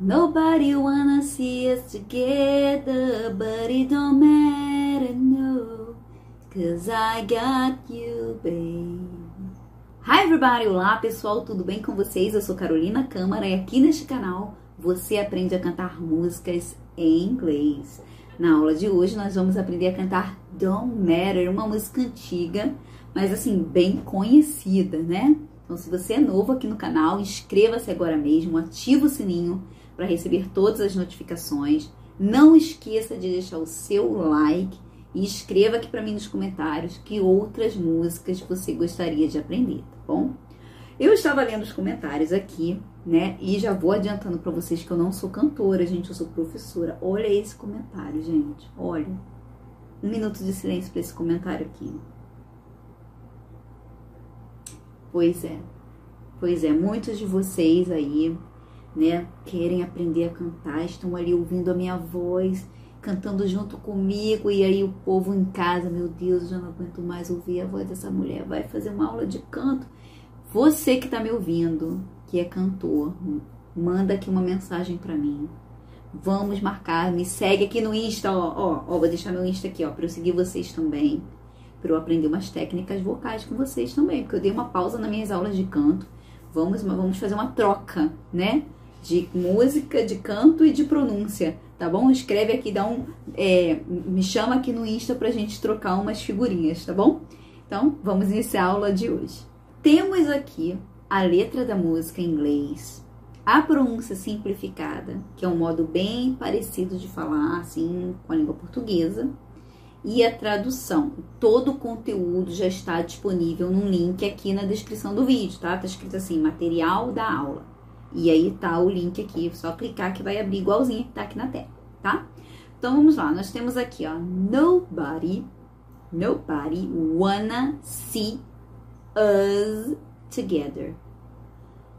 Nobody wanna see us together, but it don't matter, no, cause I got you, babe. Hi everybody, olá pessoal, tudo bem com vocês? Eu sou Carolina Câmara e aqui neste canal você aprende a cantar músicas em inglês. Na aula de hoje nós vamos aprender a cantar Don't Matter, uma música antiga, mas assim, bem conhecida, né? Então se você é novo aqui no canal, inscreva-se agora mesmo, ativa o sininho para receber todas as notificações. Não esqueça de deixar o seu like e escreva aqui para mim nos comentários que outras músicas você gostaria de aprender, tá bom? Eu estava lendo os comentários aqui, né? E já vou adiantando para vocês que eu não sou cantora, gente, eu sou professora. Olha esse comentário, gente. Olha. Um minuto de silêncio para esse comentário aqui. Pois é. Pois é, muitos de vocês aí né? Querem aprender a cantar, estão ali ouvindo a minha voz, cantando junto comigo, e aí o povo em casa, meu Deus, eu já não aguento mais ouvir a voz dessa mulher, vai fazer uma aula de canto. Você que está me ouvindo, que é cantor, manda aqui uma mensagem para mim. Vamos marcar, me segue aqui no Insta, ó, ó, ó vou deixar meu Insta aqui, ó, para eu seguir vocês também, para eu aprender umas técnicas vocais com vocês também, porque eu dei uma pausa nas minhas aulas de canto. Vamos, vamos fazer uma troca, né? De música, de canto e de pronúncia, tá bom? Escreve aqui, dá um, é, me chama aqui no Insta pra gente trocar umas figurinhas, tá bom? Então, vamos iniciar a aula de hoje. Temos aqui a letra da música em inglês, a pronúncia simplificada, que é um modo bem parecido de falar, assim, com a língua portuguesa, e a tradução. Todo o conteúdo já está disponível num link aqui na descrição do vídeo, tá? Tá escrito assim, material da aula. E aí tá o link aqui, só clicar que vai abrir igualzinho que tá aqui na tela, tá? Então vamos lá, nós temos aqui, ó, nobody, nobody wanna see us together.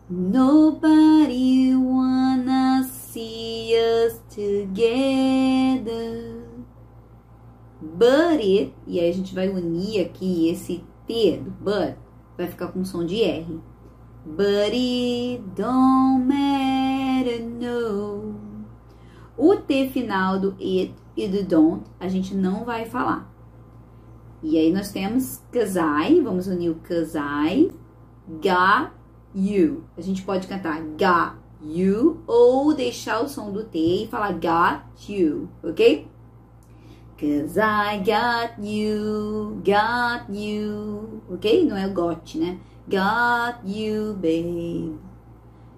Nobody wanna see us together. But it, e aí a gente vai unir aqui esse T do but, vai ficar com som de R. But it don't matter, no. O T final do it e do don't a gente não vai falar. E aí nós temos cause I, vamos unir o cause I, got you. A gente pode cantar got you ou deixar o som do T e falar got you, ok? Cause I got you, got you, ok? Não é got, né? Got you, babe.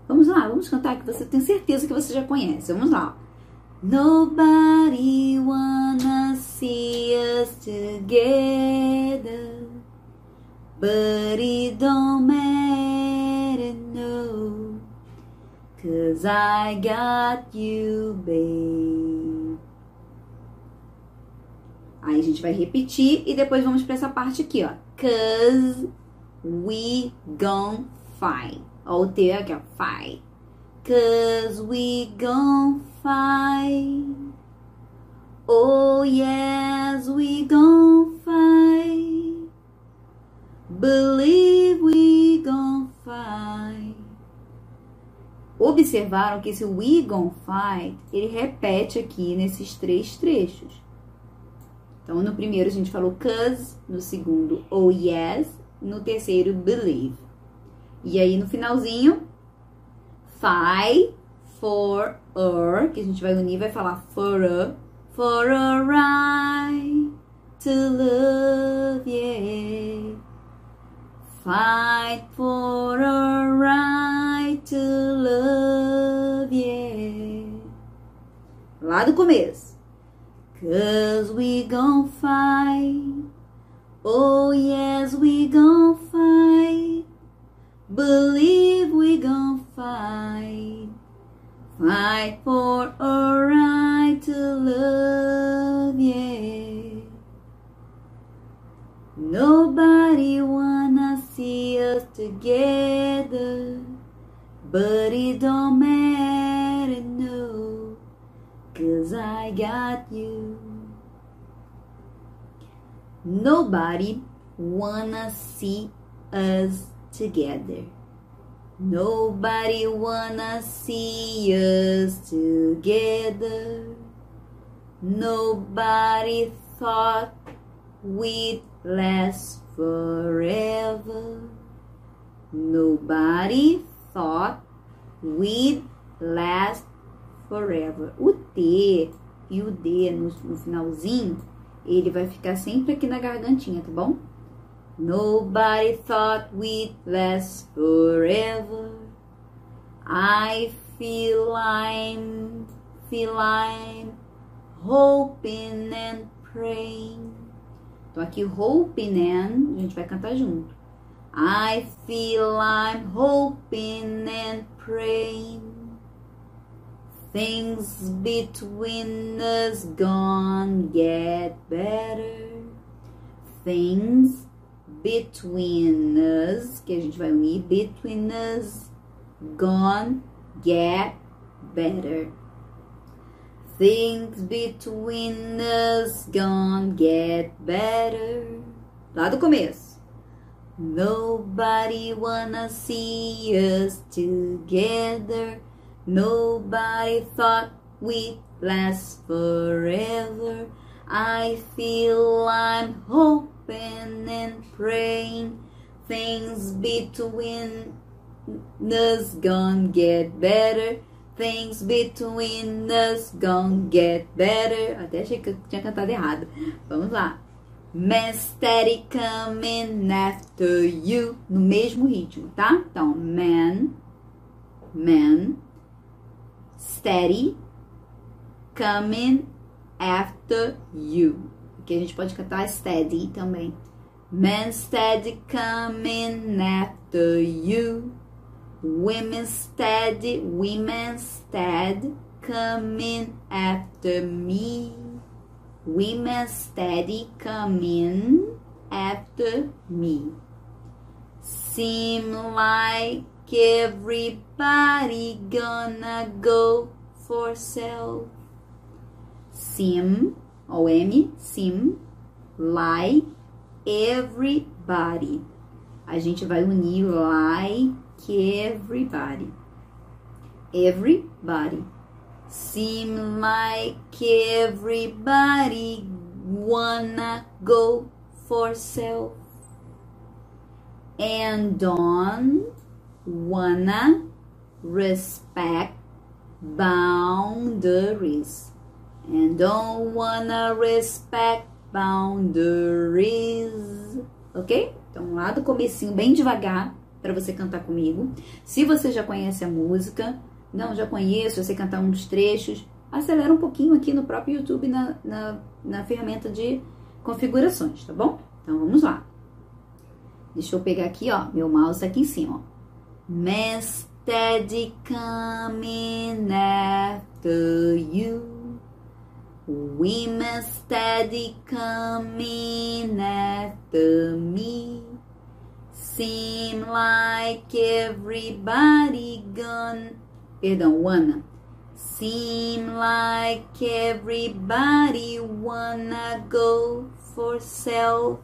Vamos lá, vamos cantar que você tem certeza que você já conhece. Vamos lá. Nobody wanna see us together, but it don't matter, no, cause I got you, babe. Aí a gente vai repetir e depois vamos para essa parte aqui, ó. Cause we gon' fight. Ó, o T aqui, ó, fight. Cause we gon' fight. Oh, yes, we gon' fight. Believe we gon' fight. Observaram que esse we gon' fight, ele repete aqui nesses três trechos. Então, no primeiro a gente falou cause, no segundo, oh yes, no terceiro, believe. E aí no finalzinho, fight for her, que a gente vai unir, vai falar for a, for a right to love, yeah. Fight for a right to love, yeah. Lá do começo. Cause we gon' fight Oh, yes, we gon' fight. Believe we gon' fight. Fight for a right to love, yeah. Nobody wanna see us together, but it don't matter, no, cause I got you. Nobody wanna see us together. Nobody wanna see us together. Nobody thought we'd last forever. Nobody thought we'd last forever. O T e o D no, no finalzinho, ele vai ficar sempre aqui na gargantinha, tá bom? Nobody thought we'd last forever. I feel I'm, feel I'm hoping and praying. Então aqui hoping and, a gente vai cantar junto. I feel I'm hoping and praying. Things between us gone get better. Things between us, que a gente vai unir, between us gone get better. Things between us gone get better. Lá do começo. Nobody wanna see us together. Nobody thought we'd last forever. I feel I'm hoping and praying things between us gonna get better. Things between us gonna get better. Até achei que eu tinha cantado errado. Vamos lá. Man steady coming after you. No mesmo ritmo, tá? Então, man, man, steady coming after you. Aqui a gente pode cantar steady também. Man steady coming after you. Women steady, women steady coming after me. Women steady coming after me. Seem like everybody gonna go for sale. Seem, o M, seem like everybody. A gente vai unir like everybody. Everybody. Seem like everybody wanna go for sale and don't wanna respect boundaries and don't wanna respect boundaries, ok? Então lá do comecinho, bem devagar, para você cantar comigo. Se você já conhece a música, não, já conheço, eu sei cantar dos trechos. Acelera um pouquinho aqui no próprio YouTube na, na, na ferramenta de configurações, tá bom? Então vamos lá. Deixa eu pegar aqui, ó, meu mouse aqui em cima, ó. Man steady coming after you. Women steady coming after me. Seem like everybody gone perdão, wanna. Seem like everybody wanna go for self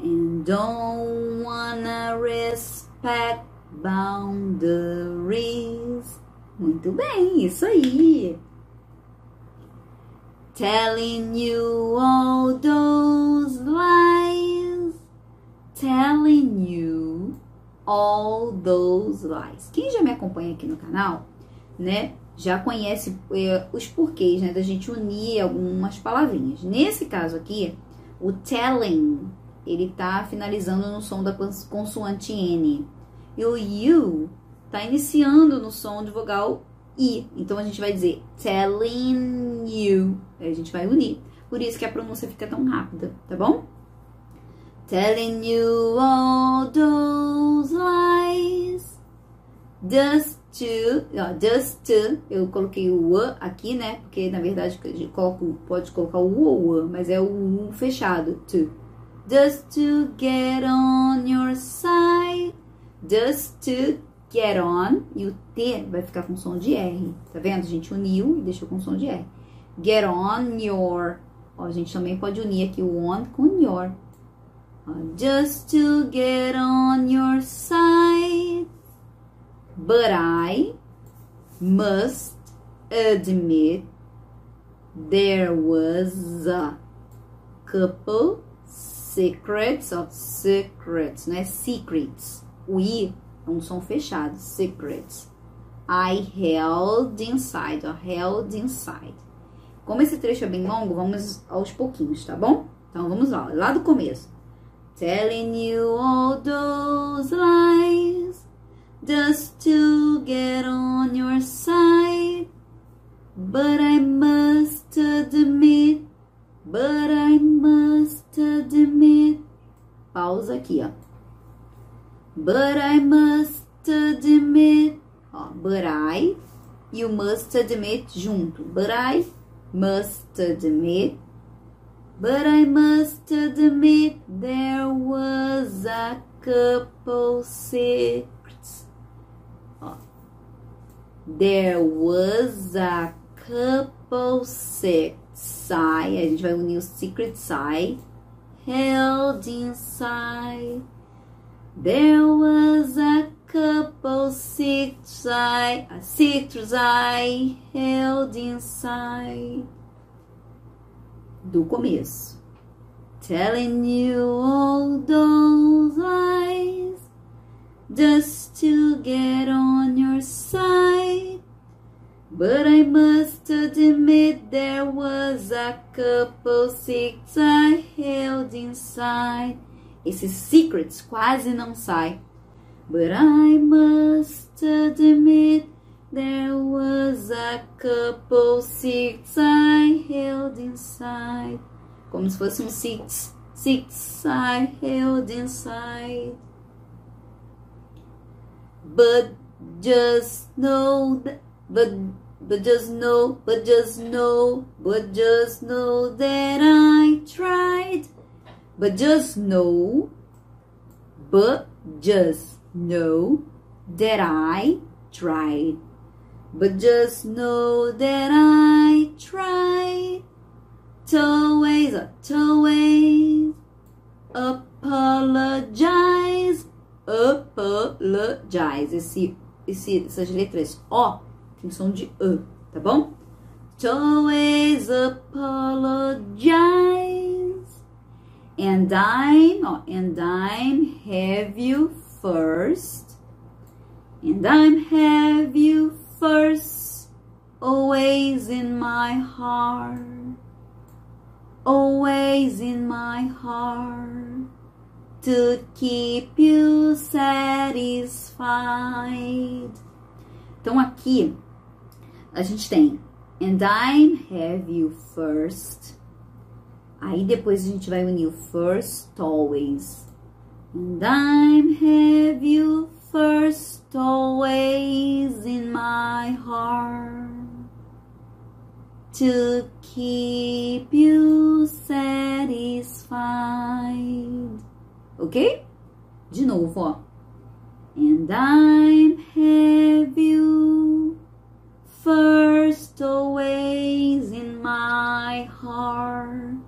and don't wanna respect boundaries. Muito bem, isso aí. Telling you all those lies, telling you all those lies. Quem já me acompanha aqui no canal, né, já conhece é, os porquês, né, da gente unir algumas palavrinhas. Nesse caso aqui, o telling, ele tá finalizando no som da consoante N. E o you tá iniciando no som de vogal I. Então a gente vai dizer telling you. Aí a gente vai unir. Por isso que a pronúncia fica tão rápida, tá bom? telling you all those lies. Just to, ó, just to, eu coloquei o a aqui, né? Porque na verdade coloco, pode colocar o u ou o, mas é o u fechado, to. Just to get on your side. Just to get on. E o T vai ficar com som de R. Tá vendo? A gente uniu e deixou com som de R. Get on your. Ó, a gente também pode unir aqui o on com your just to get on your side. but I must admit there was a couple secrets of secrets, né? Secrets. O I é um som fechado, secrets. I held inside, or held inside. Como esse trecho é bem longo, vamos aos pouquinhos, tá bom? Então vamos lá, lá do começo. Telling you all those lies just to get on your side. But I must admit, but I must admit. Pausa aqui, ó. But I must admit. Ó, but I e o must admit junto. But I must admit. But I must admit there was a couple secrets. Ó. There was a couple secrets. Sai, a gente vai unir o secret sai. Held inside. There was a couple secrets I, secrets I held inside. Do começo. Telling you all those lies just to get on your side. But I must admit there was a couple secrets I held inside. Esses secrets quase não sai. But I must admit there was a couple secrets I held inside. Como se fosse um secrets, secrets I held inside. But just know that, but but just know, but just know, but just know that I tried. But just know, but just know that I tried. But just know that I tried to always, always apologize, apologize. Esse, esse, essas letras O tem som de E, tá bom? Always apologize. And I'm, oh, and I'm have you first. And I'm have you first. Always in my heart. Always in my heart. To keep you satisfied. Então aqui a gente tem and I'm have you first. Aí depois a gente vai unir o first always. And I'm have you first always in my heart. To keep you satisfied. Ok? De novo, ó. And I'm have you first always in my heart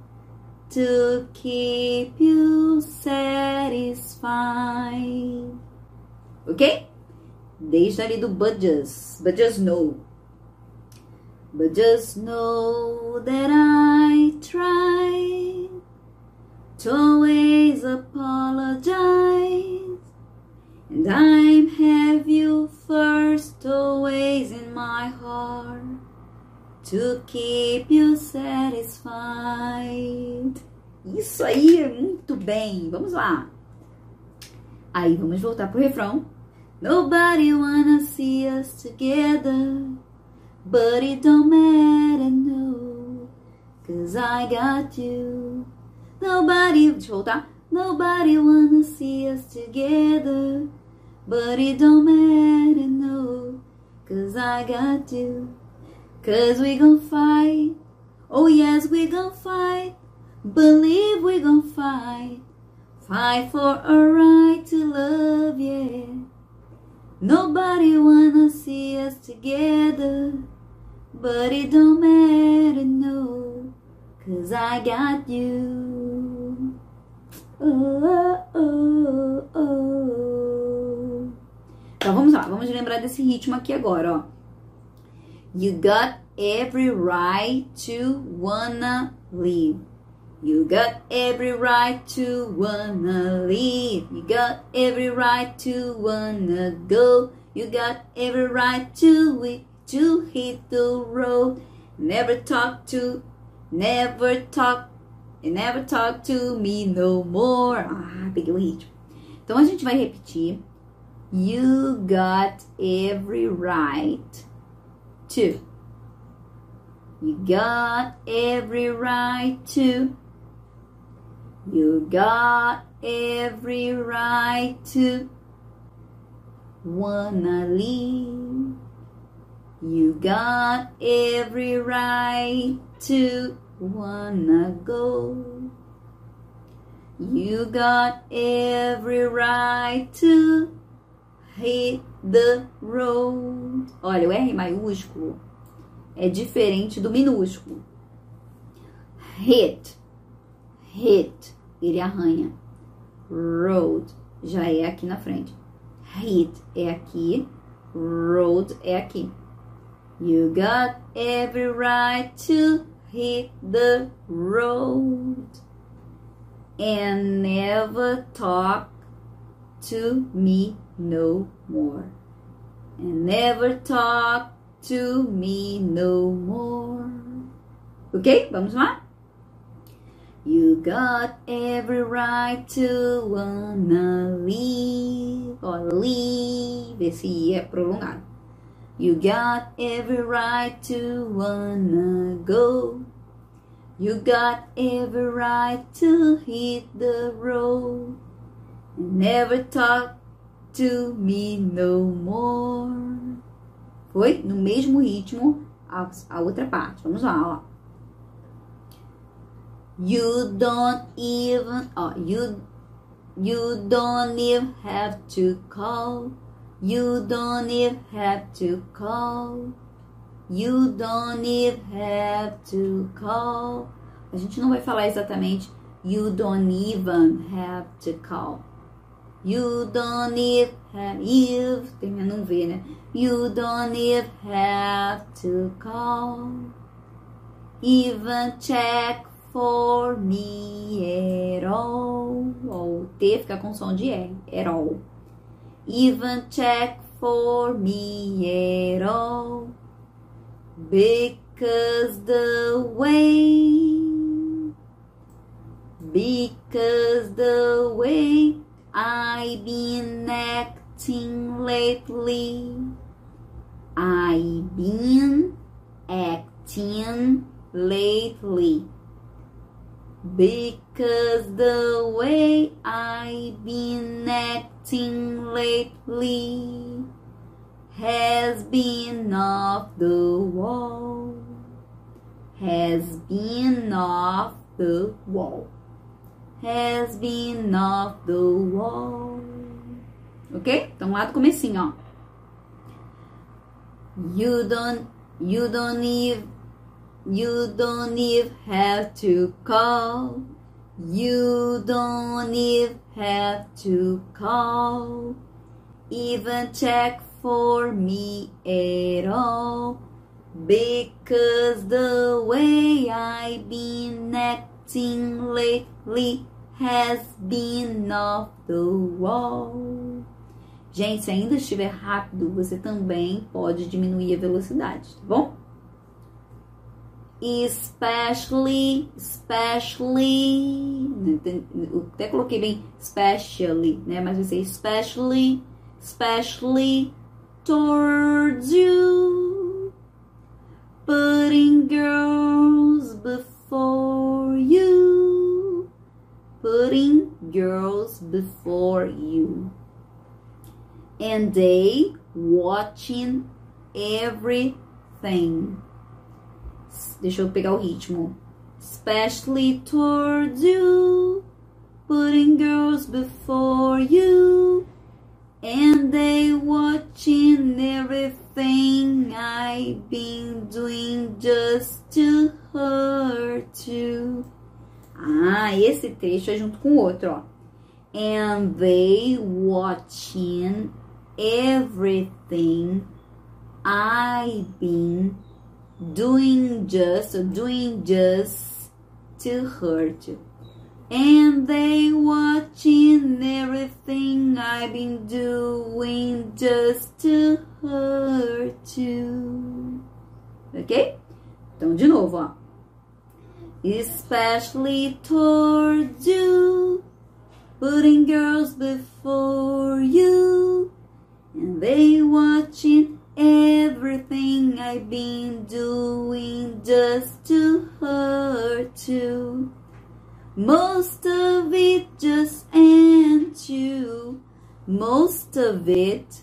to keep you satisfied. Ok? Desde ali do but just, but just know. But just know that I try to always apologize. And I'm have you first always in my heart to keep you satisfied. Isso aí, muito bem. Vamos lá. Aí vamos voltar pro refrão. Nobody wanna see us together, but it don't matter, no, cause I got you. Nobody, deixa eu voltar. Nobody wanna see us together, but it don't matter, no, cause I got you. Cause we gon' fight, oh yes, we gon' fight, believe we gon' fight. Fight for a right to love, yeah. Nobody wanna see us together, but it don't matter, no, cause I got you. Oh, oh, oh. Então vamos lá, vamos lembrar desse ritmo aqui agora, ó. You got every right to wanna leave. You got every right to wanna leave. You got every right to wanna go. You got every right to to hit the road. Never talk to, never talk, never talk to me no more. Ah, peguei o ritmo. Então a gente vai repetir. You got every right to. You got every right to. You got every right to wanna leave. You got every right to wanna go. You got every right to hit the road. Olha, o R maiúsculo é diferente do minúsculo. Hit, hit, ele arranha. Road já é aqui na frente. Hit é aqui, road é aqui. You got every right to hit the road and never talk to me no more. And never talk to me no more. Ok? Vamos lá? You got every right to wanna leave. Ó, leave. Esse I é prolongado. You got every right to wanna go. You got every right to hit the road. Never talk to me no more. Foi no mesmo ritmo a, a outra parte. Vamos lá, ó. You don't even, ó, you, you don't even have to call. You don't even have to call. You don't even have to call. A gente não vai falar exatamente you don't even have to call. You don't even have, if, termina um V, né? You don't even have to call. Even check for me at all. O T fica com som de R, at all. Even check for me at all. Because the way, because the way I've been acting lately. I've been acting lately. Because the way I've been acting lately has been off the wall. Has been off the wall. has been off the wall. Ok? Então lá do comecinho, ó. You don't, you don't even, you don't even have to call. You don't even have to call. Even check for me at all. Because the way I've been acting lately has been off the wall. Gente, se ainda estiver rápido, você também pode diminuir a velocidade, tá bom? Especially, especially, até coloquei bem especially, né? Mas vai ser especially, especially towards you, putting girls before you putting girls before you. And they watching everything. Deixa eu pegar o ritmo. Especially towards you, putting girls before you. And they watching everything I've been doing just to hurt you. Ah, esse trecho é junto com o outro, ó. And they watching everything I've been doing just doing just to hurt you. And they watching everything I've been doing just to hurt you. Ok? Então, de novo, ó. Especially towards you, putting girls before you, and they watching everything I've been doing just to hurt you. Most of it just ain't you. Most of it,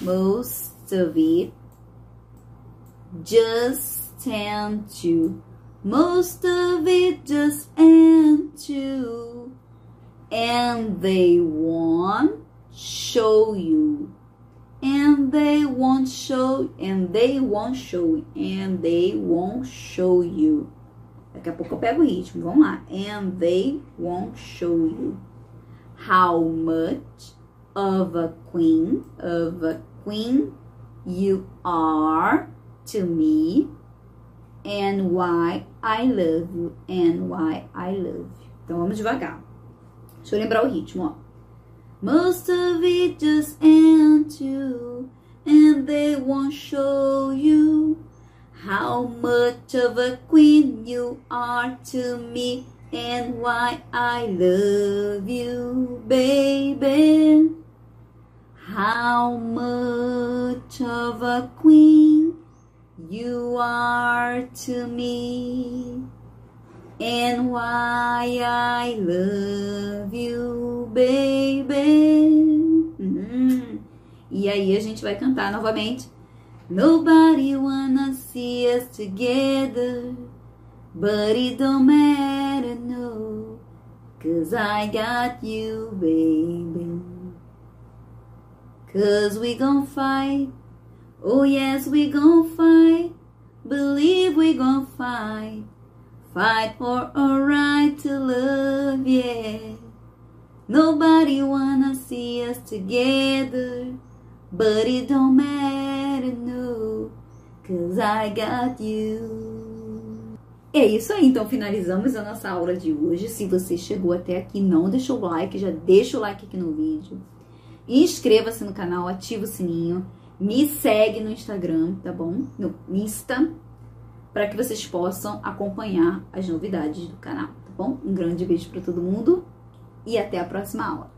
most of it just ain't you. Most of it just ain't you. And they won't show you. And they won't show, and they won't show, and they won't show you. Daqui a pouco eu pego o ritmo. Vamos lá. And they won't show you how much of a queen, of a queen you are to me and why I love you and why I love you. Então vamos devagar. Deixa eu lembrar o ritmo, ó. Most of it just ain't you and they won't show you how much of a queen you are to me and why I love you, baby. How much of a queen you are to me and why I love you, baby. Uhum. E aí a gente vai cantar novamente. Nobody wanna see us together, but it don't matter, no, cause I got you, baby. Cause we gon' fight, oh yes, we gon' fight, believe we gon' fight, fight for a right to love, yeah. Nobody wanna see us together, but it don't matter, no, cause I got you. É isso aí, então finalizamos a nossa aula de hoje. Se você chegou até aqui, não deixou o like, já deixa o like aqui no vídeo. Inscreva-se no canal, ativa o sininho, me segue no Instagram, tá bom? No Insta, para que vocês possam acompanhar as novidades do canal, tá bom? Um grande beijo para todo mundo e até a próxima aula.